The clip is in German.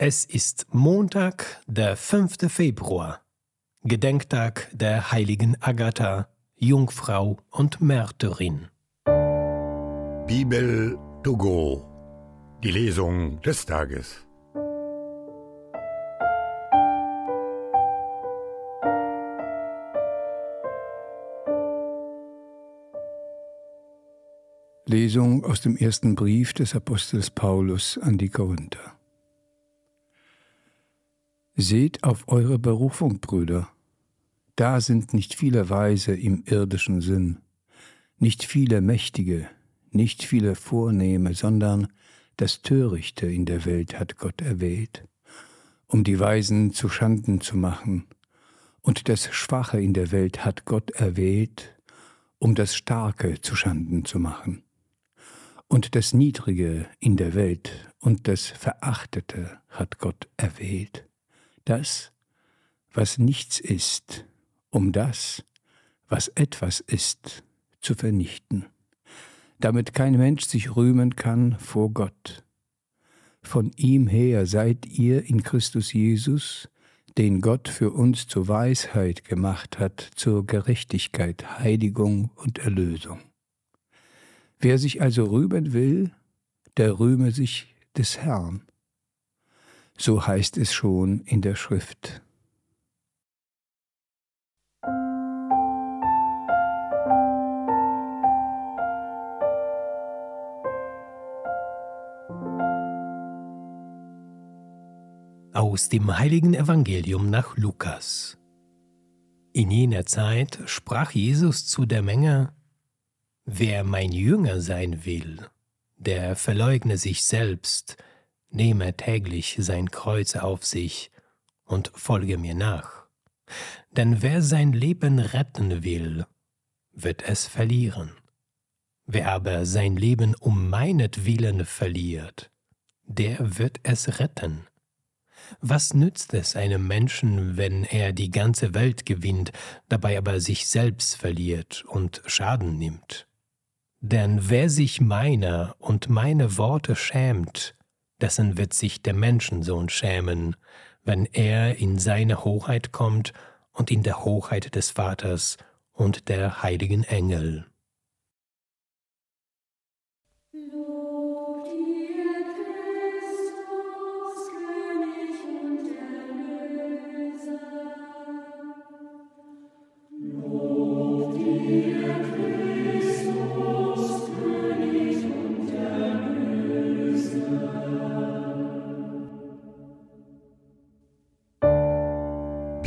Es ist Montag, der 5. Februar, Gedenktag der heiligen Agatha, Jungfrau und Märtyrin. Bibel to go. Die Lesung des Tages. Lesung aus dem ersten Brief des Apostels Paulus an die Korinther. Seht auf eure Berufung, Brüder. Da sind nicht viele Weise im irdischen Sinn, nicht viele Mächtige, nicht viele Vornehme, sondern das Törichte in der Welt hat Gott erwählt, um die Weisen zu Schanden zu machen, und das Schwache in der Welt hat Gott erwählt, um das Starke zu Schanden zu machen und das Niedrige in der Welt und das Verachtete hat Gott erwählt. Das, was nichts ist, um das, was etwas ist, zu vernichten, damit kein Mensch sich rühmen kann vor Gott. Von ihm her seid ihr in Christus Jesus, den Gott für uns zur Weisheit gemacht hat, zur Gerechtigkeit, Heiligung und Erlösung. Wer sich also rühmen will, der rühme sich des Herrn. So heißt es schon in der Schrift. Aus dem heiligen Evangelium nach Lukas. In jener Zeit sprach Jesus zu der Menge, Wer mein Jünger sein will, der verleugne sich selbst, nehme täglich sein Kreuz auf sich und folge mir nach. Denn wer sein Leben retten will, wird es verlieren. Wer aber sein Leben um meinetwillen verliert, der wird es retten. Was nützt es einem Menschen, wenn er die ganze Welt gewinnt, dabei aber sich selbst verliert und Schaden nimmt? Denn wer sich meiner und meine Worte schämt, dessen wird sich der Menschensohn schämen, wenn er in seine Hoheit kommt und in der Hoheit des Vaters und der heiligen Engel.